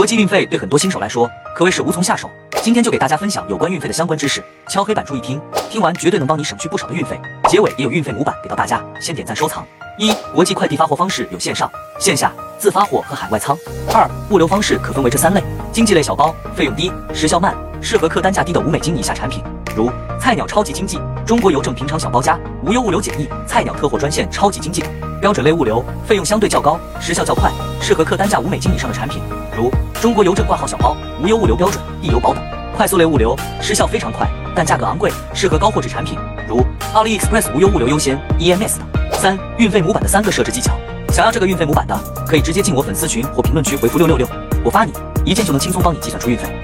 国际运费对很多新手来说可谓是无从下手。今天就给大家分享有关运费的相关知识，敲黑板注意听，听完绝对能帮你省去不少的运费。结尾也有运费模板给到大家，先点赞收藏。一、国际快递发货方式有线上、线下、自发货和海外仓。二、物流方式可分为这三类：经济类小包，费用低，时效慢，适合客单价低的五美金以下产品，如菜鸟超级经济、中国邮政平常小包加、无忧物流简易、菜鸟特货专线超级经济等。标准类物流，费用相对较高，时效较快，适合客单价五美金以上的产品，如中国邮政挂号小包、无忧物流标准、易邮宝等。快速类物流，时效非常快，但价格昂贵，适合高货值产品，如 AliExpress 无忧物流优先、EMS 等。三、运费模板的三个设置技巧。想要这个运费模板的，可以直接进我粉丝群或评论区回复六六六，我发你，一键就能轻松帮你计算出运费。